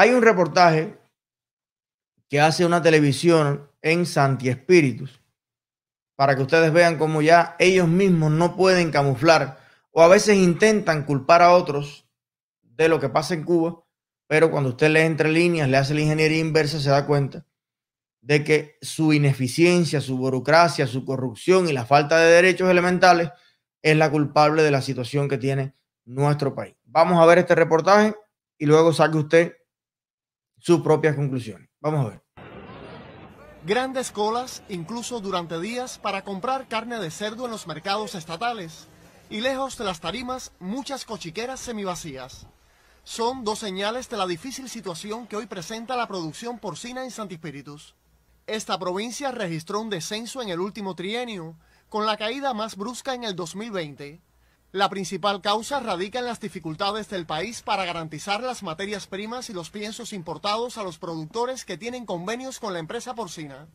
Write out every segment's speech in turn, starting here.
Hay un reportaje que hace una televisión en Santi Espíritus para que ustedes vean cómo ya ellos mismos no pueden camuflar o a veces intentan culpar a otros de lo que pasa en Cuba, pero cuando usted lee entre líneas, le hace la ingeniería inversa, se da cuenta de que su ineficiencia, su burocracia, su corrupción y la falta de derechos elementales es la culpable de la situación que tiene nuestro país. Vamos a ver este reportaje y luego saque usted sus propias conclusiones. Vamos a ver. Grandes colas, incluso durante días, para comprar carne de cerdo en los mercados estatales. Y lejos de las tarimas, muchas cochiqueras semivacías. Son dos señales de la difícil situación que hoy presenta la producción porcina en Santispíritus. Esta provincia registró un descenso en el último trienio, con la caída más brusca en el 2020. La principal causa radica en las dificultades del país para garantizar las materias primas y los piensos importados a los productores que tienen convenios con la empresa porcina.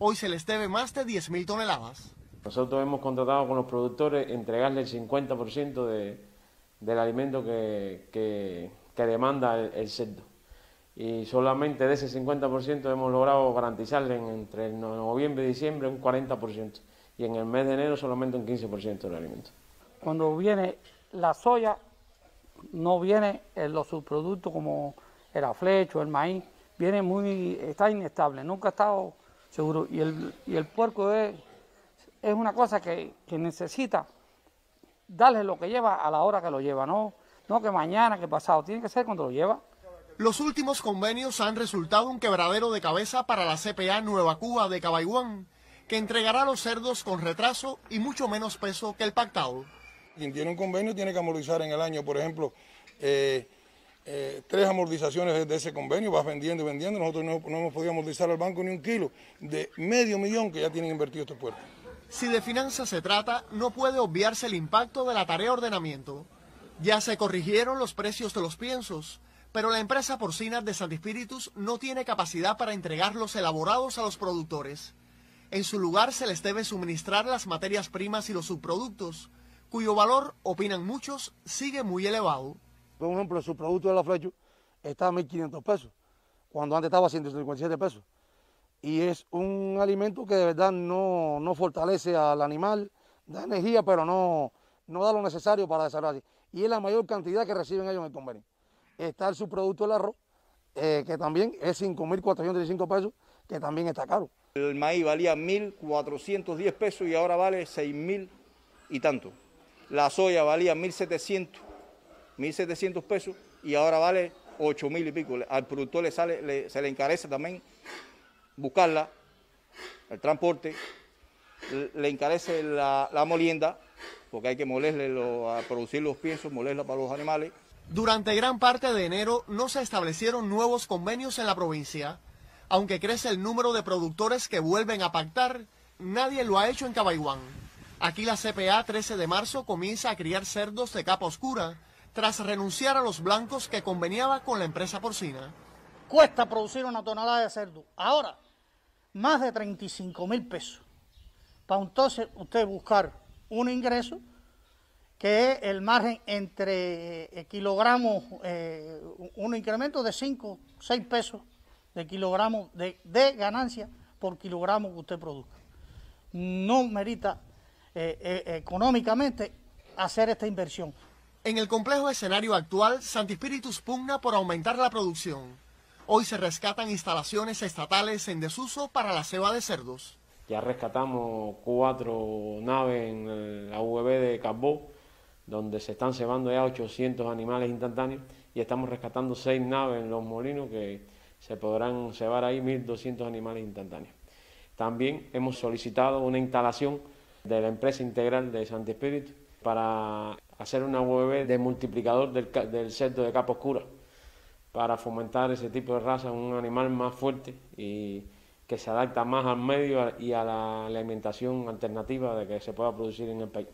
Hoy se les debe más de 10.000 toneladas. Nosotros hemos contratado con los productores entregarle el 50% de, del alimento que, que, demanda el, cerdo. Y solamente de ese 50% hemos logrado garantizarle entre noviembre y diciembre un 40% y en el mes de enero solamente un 15% del alimento. Cuando viene la soya, no viene los subproductos como el aflecho, el maíz, viene muy, está inestable, nunca ha estado seguro. Y el, y el puerco es, es una cosa que, que, necesita darle lo que lleva a la hora que lo lleva, no, no que mañana, que pasado, tiene que ser cuando lo lleva. Los últimos convenios han resultado un quebradero de cabeza para la CPA Nueva Cuba de Cabaiguán, que entregará los cerdos con retraso y mucho menos peso que el pactado. Quien tiene un convenio tiene que amortizar en el año, por ejemplo, eh, eh, tres amortizaciones de ese convenio, vas vendiendo y vendiendo. Nosotros no, hemos podido amortizar al banco ni un kilo de medio millón que ya tienen invertido este puerto. Si de finanzas se trata, no puede obviarse el impacto de la tarea de ordenamiento. Ya se corrigieron los precios de los piensos, pero la empresa porcina de Santispíritus no tiene capacidad para entregarlos elaborados a los productores. En su lugar se les debe suministrar las materias primas y los subproductos, cuyo valor, opinan muchos, sigue muy elevado. Por ejemplo, el subproducto de la flecha está a 1.500 pesos, cuando antes estaba a 157 pesos. Y es un alimento que de verdad no, no fortalece al animal, da energía, pero no, no da lo necesario para desarrollar. Y es la mayor cantidad que reciben ellos en el convenio. Está el subproducto del arroz, eh, que también es 5.435 pesos, que también está caro. El maíz valía 1.410 pesos y ahora vale 6.000 y tanto. La soya valía 1.700, 1.700 pesos y ahora vale 8.000 y pico. Al productor le sale, se le encarece también buscarla, el transporte, le encarece la, molienda, porque hay que molerle a producir los piensos, molerla para los animales. Durante gran parte de enero no se establecieron nuevos convenios en la provincia. Aunque crece el número de productores que vuelven a pactar, nadie lo ha hecho en Cabaiguán. Aquí la CPA 13 de marzo comienza a criar cerdos de capa oscura tras renunciar a los blancos que conveniaba con la empresa porcina. Cuesta producir una tonelada de cerdo. Ahora, más de 35 mil pesos. Para entonces usted buscar un ingreso que es el margen entre eh, kilogramos, eh, un incremento de 5, 6 pesos de kilogramos de, ganancia por kilogramo que usted produzca. No merita eh, eh, económicamente hacer esta inversión. En el complejo escenario actual, Santispíritus pugna por aumentar la producción. Hoy se rescatan instalaciones estatales en desuso para la ceba de cerdos. Ya rescatamos cuatro naves en la UV de Carbó, donde se están cebando ya 800 animales instantáneos, y estamos rescatando seis naves en los molinos que se podrán cebar ahí 1.200 animales instantáneos. También hemos solicitado una instalación de la empresa integral de Santi Espíritu para hacer una web de multiplicador del, del cerdo de capa oscura para fomentar ese tipo de raza, un animal más fuerte y que se adapta más al medio y a la alimentación alternativa de que se pueda producir en el país.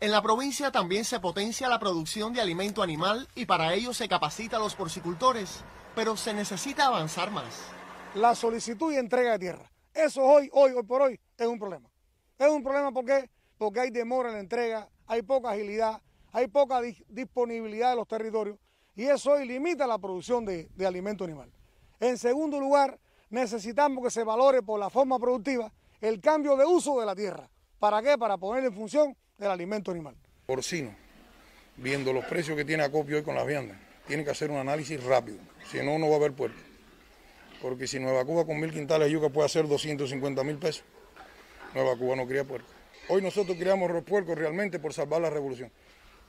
En la provincia también se potencia la producción de alimento animal y para ello se capacita a los porcicultores pero se necesita avanzar más. La solicitud y entrega de tierra. Eso hoy, hoy, hoy por hoy es un problema. Es un problema porque, porque hay demora en la entrega, hay poca agilidad, hay poca disponibilidad de los territorios y eso hoy limita la producción de, de alimento animal. En segundo lugar, necesitamos que se valore por la forma productiva el cambio de uso de la tierra. ¿Para qué? Para poner en función del alimento animal. Porcino, viendo los precios que tiene Acopio hoy con las viandas, tiene que hacer un análisis rápido, si no, no va a haber puerco. Porque si Nueva Cuba con mil quintales de yuca puede hacer 250 mil pesos, Nueva Cuba no cría puerco. Hoy nosotros criamos los puercos realmente por salvar la revolución,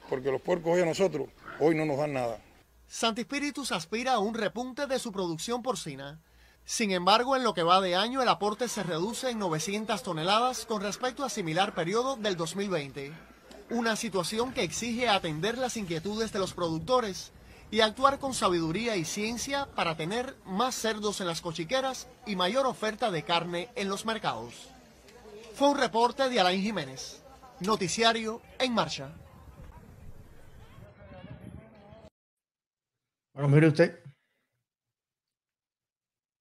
porque los puercos hoy a nosotros, hoy no nos dan nada. Santi aspira a un repunte de su producción porcina. Sin embargo, en lo que va de año, el aporte se reduce en 900 toneladas con respecto a similar periodo del 2020. Una situación que exige atender las inquietudes de los productores y actuar con sabiduría y ciencia para tener más cerdos en las cochiqueras y mayor oferta de carne en los mercados. Fue un reporte de Alain Jiménez. Noticiario en marcha. Bueno, mire usted,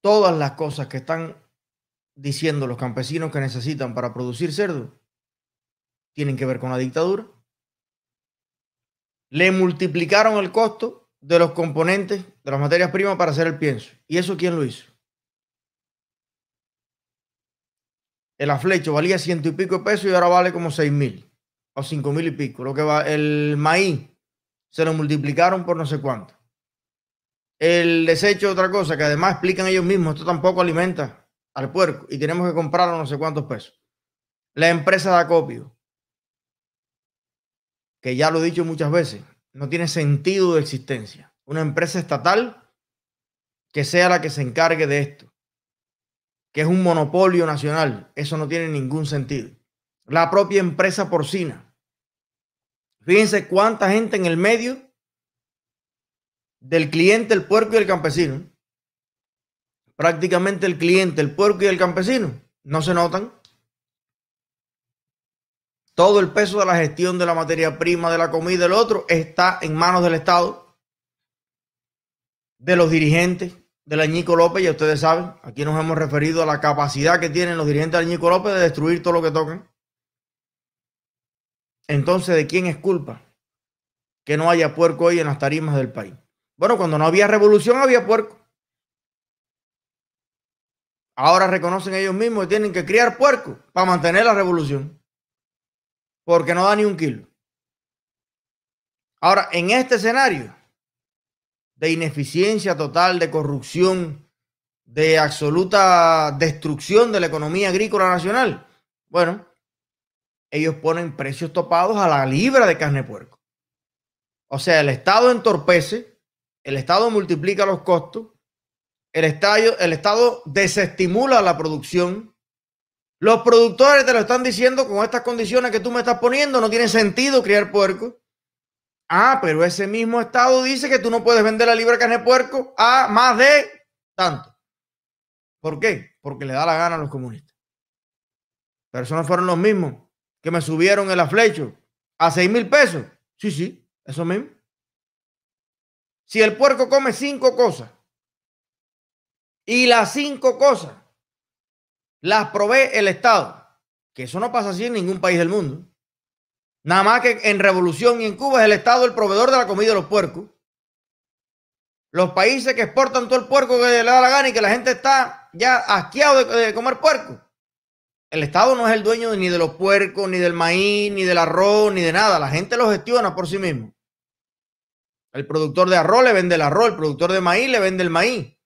todas las cosas que están diciendo los campesinos que necesitan para producir cerdo tienen que ver con la dictadura. Le multiplicaron el costo de los componentes de las materias primas para hacer el pienso. ¿Y eso quién lo hizo? El aflecho valía ciento y pico de pesos y ahora vale como seis mil o cinco mil y pico. Lo que va, el maíz se lo multiplicaron por no sé cuánto. El desecho otra cosa que además explican ellos mismos, esto tampoco alimenta al puerco y tenemos que comprarlo no sé cuántos pesos. La empresa de acopio, que ya lo he dicho muchas veces, no tiene sentido de existencia. Una empresa estatal que sea la que se encargue de esto, que es un monopolio nacional, eso no tiene ningún sentido. La propia empresa porcina. Fíjense cuánta gente en el medio del cliente, el puerco y el campesino. Prácticamente el cliente, el puerco y el campesino no se notan. Todo el peso de la gestión de la materia prima, de la comida, del otro, está en manos del Estado, de los dirigentes, del Añico López, ya ustedes saben, aquí nos hemos referido a la capacidad que tienen los dirigentes del Añico López de destruir todo lo que tocan. Entonces, ¿de quién es culpa que no haya puerco hoy en las tarimas del país? Bueno, cuando no había revolución había puerco. Ahora reconocen ellos mismos que tienen que criar puerco para mantener la revolución. Porque no da ni un kilo. Ahora, en este escenario de ineficiencia total, de corrupción, de absoluta destrucción de la economía agrícola nacional, bueno, ellos ponen precios topados a la libra de carne de puerco. O sea, el Estado entorpece el Estado multiplica los costos, el, el Estado desestimula la producción. Los productores te lo están diciendo con estas condiciones que tú me estás poniendo, no tiene sentido criar puerco. Ah, pero ese mismo Estado dice que tú no puedes vender la libre carne de puerco a más de tanto. ¿Por qué? Porque le da la gana a los comunistas. Pero eso no fueron los mismos que me subieron el aflecho a seis mil pesos. Sí, sí, eso mismo. Si el puerco come cinco cosas y las cinco cosas las provee el Estado, que eso no pasa así en ningún país del mundo. Nada más que en Revolución y en Cuba es el Estado el proveedor de la comida de los puercos. Los países que exportan todo el puerco que le da la gana y que la gente está ya asqueado de, de comer puerco. El Estado no es el dueño ni de los puercos, ni del maíz, ni del arroz, ni de nada. La gente lo gestiona por sí mismo. El productor de arroz le vende el arroz, el productor de maíz le vende el maíz.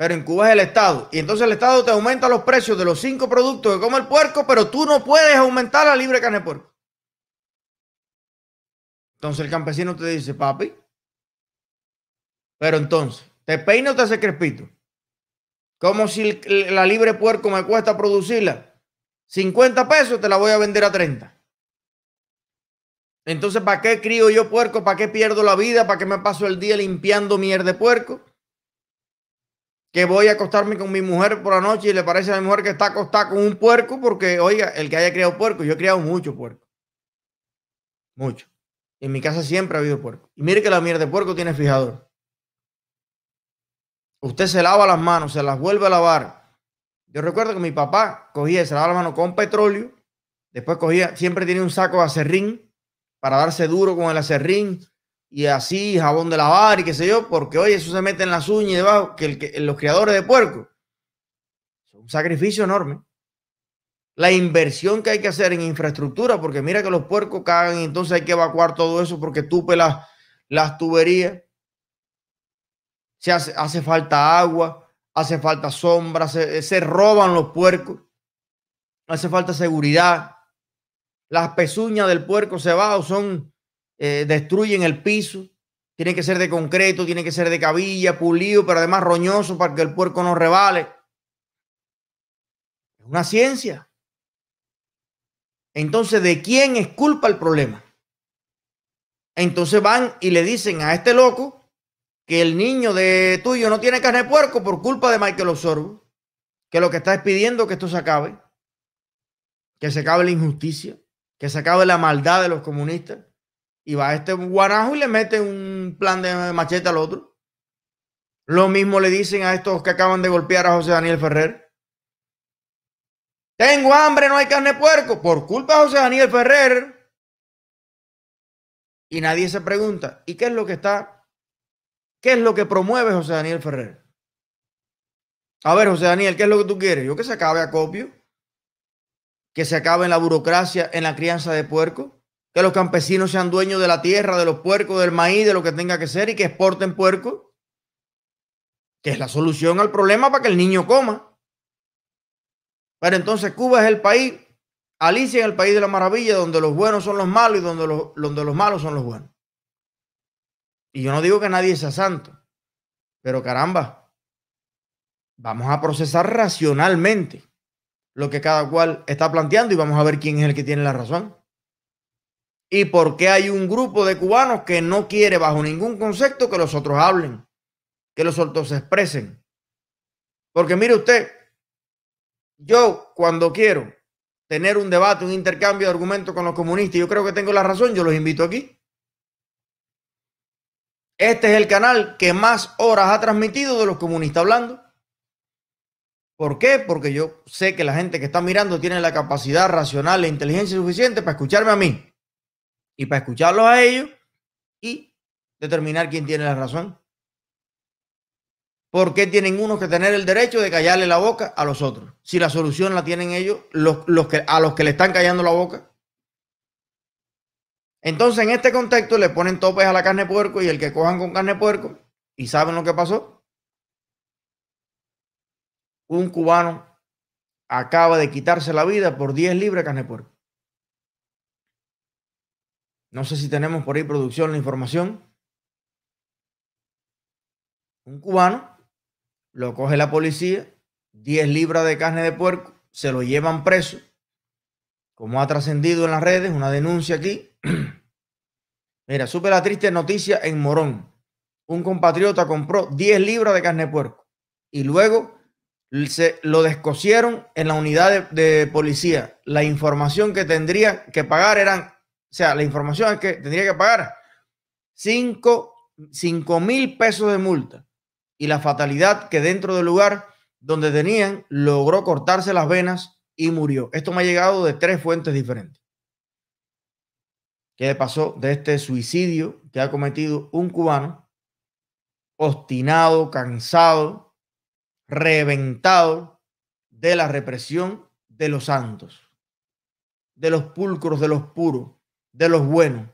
Pero en Cuba es el Estado. Y entonces el Estado te aumenta los precios de los cinco productos que come el puerco, pero tú no puedes aumentar la libre carne de puerco. Entonces el campesino te dice, papi, pero entonces, ¿te peino o te hace crespito? Como si la libre puerco me cuesta producirla 50 pesos, te la voy a vender a 30. Entonces, ¿para qué crío yo puerco? ¿Para qué pierdo la vida? ¿Para qué me paso el día limpiando mierda de puerco? Que voy a acostarme con mi mujer por la noche y le parece a mi mujer que está acostada con un puerco porque, oiga, el que haya criado puerco, yo he criado mucho puerco. Mucho. En mi casa siempre ha habido puerco. Y mire que la mierda de puerco tiene fijador. Usted se lava las manos, se las vuelve a lavar. Yo recuerdo que mi papá cogía, se lavaba las manos con petróleo, después cogía, siempre tenía un saco de acerrín para darse duro con el acerrín, y así jabón de lavar y qué sé yo, porque oye, eso se mete en las uñas y debajo, que, el, los criadores de puerco. Es un sacrificio enorme. La inversión que hay que hacer en infraestructura, porque mira que los puercos cagan y entonces hay que evacuar todo eso porque tupe las, tuberías. Se hace, hace falta agua, hace falta sombra, se, se roban los puercos, hace falta seguridad. Las pezuñas del puerco cebado son eh, destruyen el piso. Tiene que ser de concreto, tiene que ser de cabilla, pulido, pero además roñoso para que el puerco no rebale. Es una ciencia. Entonces, ¿de quién es culpa el problema? Entonces van y le dicen a este loco que el niño de tuyo no tiene carne de puerco por culpa de Michael Osorbo, que lo que está es pidiendo que esto se acabe, que se acabe la injusticia, que se acabe la maldad de los comunistas. Y va este guanajo y le mete un plan de machete al otro. Lo mismo le dicen a estos que acaban de golpear a José Daniel Ferrer. Tengo hambre, no hay carne de puerco. Por culpa de José Daniel Ferrer. Y nadie se pregunta, ¿y qué es lo que está? ¿Qué es lo que promueve José Daniel Ferrer? A ver, José Daniel, ¿qué es lo que tú quieres? Yo que se acabe acopio, que se acabe en la burocracia, en la crianza de puerco que los campesinos sean dueños de la tierra, de los puercos, del maíz, de lo que tenga que ser y que exporten puercos, que es la solución al problema para que el niño coma. Pero entonces Cuba es el país, Alicia en el país de la maravilla, donde los buenos son los malos y donde los, donde los malos son los buenos. Y yo no digo que nadie sea santo, pero caramba, vamos a procesar racionalmente lo que cada cual está planteando y vamos a ver quién es el que tiene la razón y por qué hay un grupo de cubanos que no quiere bajo ningún concepto que los otros hablen, que los otros se expresen. Porque mire usted, yo cuando quiero tener un debate, un intercambio de argumentos con los comunistas, yo creo que tengo la razón, yo los invito aquí. Este es el canal que más horas ha transmitido de los comunistas hablando. ¿Por qué? Porque yo sé que la gente que está mirando tiene la capacidad racional e inteligencia suficiente para escucharme a mí y para escucharlos a ellos y determinar quién tiene la razón. ¿Por qué tienen unos que tener el derecho de callarle la boca a los otros? Si la solución la tienen ellos, los, los que, a los que le están callando la boca. Entonces, en este contexto, le ponen topes a la carne puerco y el que cojan con carne puerco, y saben lo que pasó. Un cubano acaba de quitarse la vida por 10 libras de carne puerco. No sé si tenemos por ahí producción la información. Un cubano lo coge la policía, 10 libras de carne de puerco, se lo llevan preso. Como ha trascendido en las redes, una denuncia aquí. Mira, supe la triste noticia en Morón. Un compatriota compró 10 libras de carne de puerco y luego se lo descosieron en la unidad de, de policía. La información que tendría que pagar eran o sea, la información es que tendría que pagar 5 mil pesos de multa y la fatalidad que dentro del lugar donde tenían logró cortarse las venas y murió. Esto me ha llegado de tres fuentes diferentes. ¿Qué pasó de este suicidio que ha cometido un cubano obstinado, cansado, reventado de la represión de los santos, de los pulcros, de los puros, de los buenos,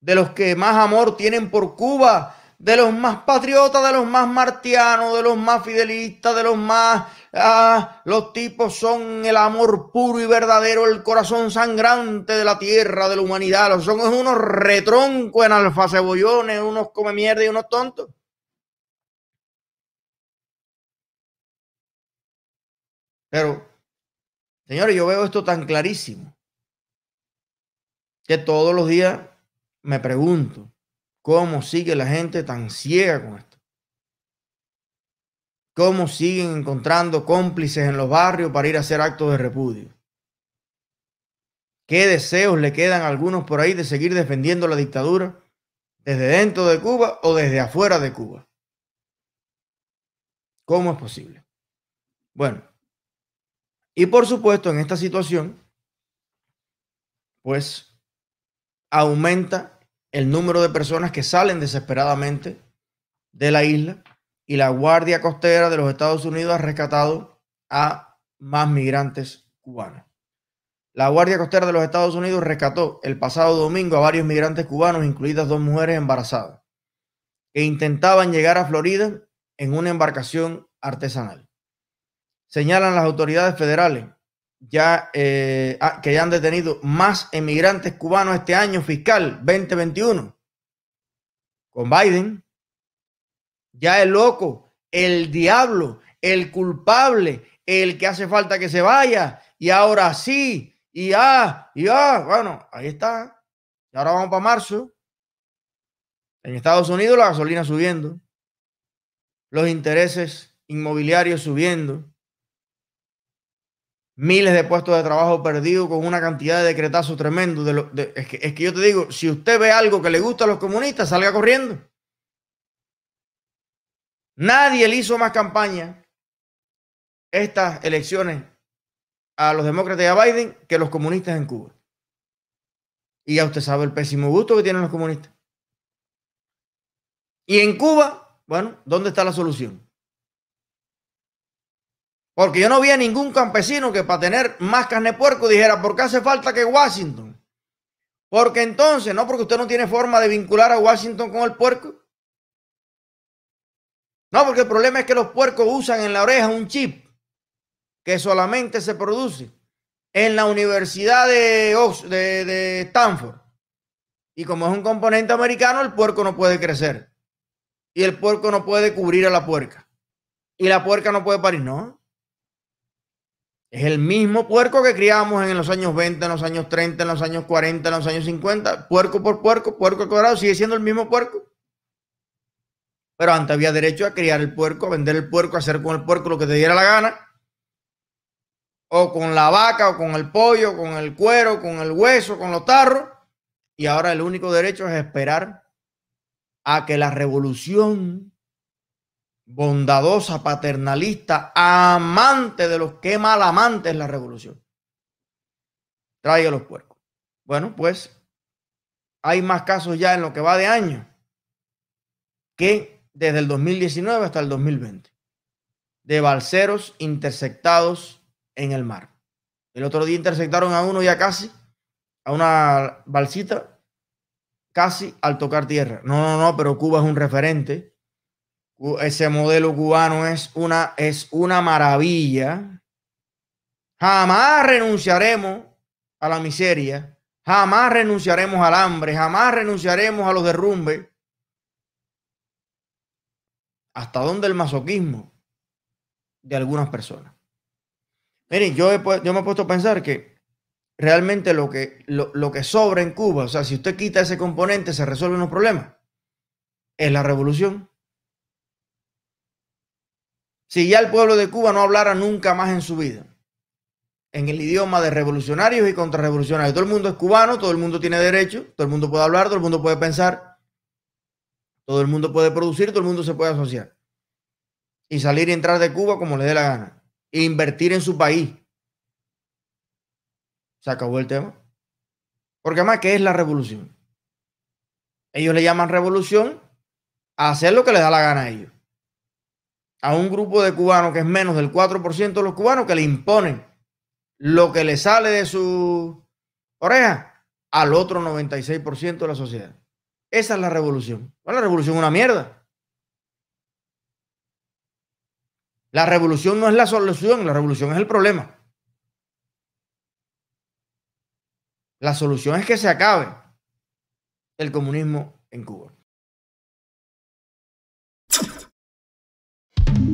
de los que más amor tienen por Cuba, de los más patriotas, de los más martianos, de los más fidelistas, de los más... Ah, los tipos son el amor puro y verdadero, el corazón sangrante de la tierra, de la humanidad. Los son unos retroncos en alfa cebollones, unos come mierda y unos tontos. Pero, señores, yo veo esto tan clarísimo que todos los días me pregunto cómo sigue la gente tan ciega con esto. Cómo siguen encontrando cómplices en los barrios para ir a hacer actos de repudio. ¿Qué deseos le quedan a algunos por ahí de seguir defendiendo la dictadura desde dentro de Cuba o desde afuera de Cuba? ¿Cómo es posible? Bueno, y por supuesto en esta situación, pues aumenta el número de personas que salen desesperadamente de la isla y la Guardia Costera de los Estados Unidos ha rescatado a más migrantes cubanos. La Guardia Costera de los Estados Unidos rescató el pasado domingo a varios migrantes cubanos, incluidas dos mujeres embarazadas, que intentaban llegar a Florida en una embarcación artesanal. Señalan las autoridades federales ya eh, ah, que ya han detenido más emigrantes cubanos este año fiscal 2021. Con Biden, ya el loco, el diablo, el culpable, el que hace falta que se vaya, y ahora sí, y ya, y ya, bueno, ahí está. Y ahora vamos para marzo. En Estados Unidos la gasolina subiendo, los intereses inmobiliarios subiendo, miles de puestos de trabajo perdidos con una cantidad de decretazos tremendo. De es, que, es, que, yo te digo, si usted ve algo que le gusta a los comunistas, salga corriendo. Nadie le hizo más campaña estas elecciones a los demócratas y a Biden que los comunistas en Cuba. Y ya usted sabe el pésimo gusto que tienen los comunistas. Y en Cuba, bueno, ¿dónde está la solución? Porque yo no vi a ningún campesino que para tener más carne de puerco dijera, ¿por qué hace falta que Washington? Porque entonces, no porque usted no tiene forma de vincular a Washington con el puerco. No, porque el problema es que los puercos usan en la oreja un chip que solamente se produce en la Universidad de, de, de Stanford. Y como es un componente americano, el puerco no puede crecer. Y el puerco no puede cubrir a la puerca. Y la puerca no puede parir, ¿no? Es el mismo puerco que criamos en los años 20, en los años 30, en los años 40, en los años 50. Puerco por puerco, puerco cuadrado, sigue siendo el mismo puerco. Pero antes había derecho a criar el puerco, a vender el puerco, a hacer con el puerco lo que te diera la gana. O con la vaca, o con el pollo, con el cuero, con el hueso, con los tarros. Y ahora el único derecho es esperar a que la revolución bondadosa, paternalista, amante de los que mal amante es la revolución. Traiga los puercos. Bueno, pues hay más casos ya en lo que va de año que desde el 2019 hasta el 2020 de balseros interceptados en el mar. El otro día interceptaron a uno ya casi, a una balsita, casi al tocar tierra. No, no, no, pero Cuba es un referente ese modelo cubano es una, es una maravilla. Jamás renunciaremos a la miseria, jamás renunciaremos al hambre, jamás renunciaremos a los derrumbes. ¿Hasta dónde el masoquismo de algunas personas? Miren, yo, yo me he puesto a pensar que realmente lo que, lo, lo que sobra en Cuba, o sea, si usted quita ese componente, se resuelven los problemas. Es la revolución. Si ya el pueblo de Cuba no hablara nunca más en su vida en el idioma de revolucionarios y contrarrevolucionarios. Todo el mundo es cubano, todo el mundo tiene derecho, todo el mundo puede hablar, todo el mundo puede pensar, todo el mundo puede producir, todo el mundo se puede asociar. Y salir y entrar de Cuba como le dé la gana. E invertir en su país. Se acabó el tema. Porque además, ¿qué es la revolución? Ellos le llaman revolución a hacer lo que les da la gana a ellos a un grupo de cubanos que es menos del 4% de los cubanos que le imponen lo que le sale de su oreja al otro 96% de la sociedad. Esa es la revolución. la revolución una mierda. La revolución no es la solución, la revolución es el problema. La solución es que se acabe el comunismo en Cuba.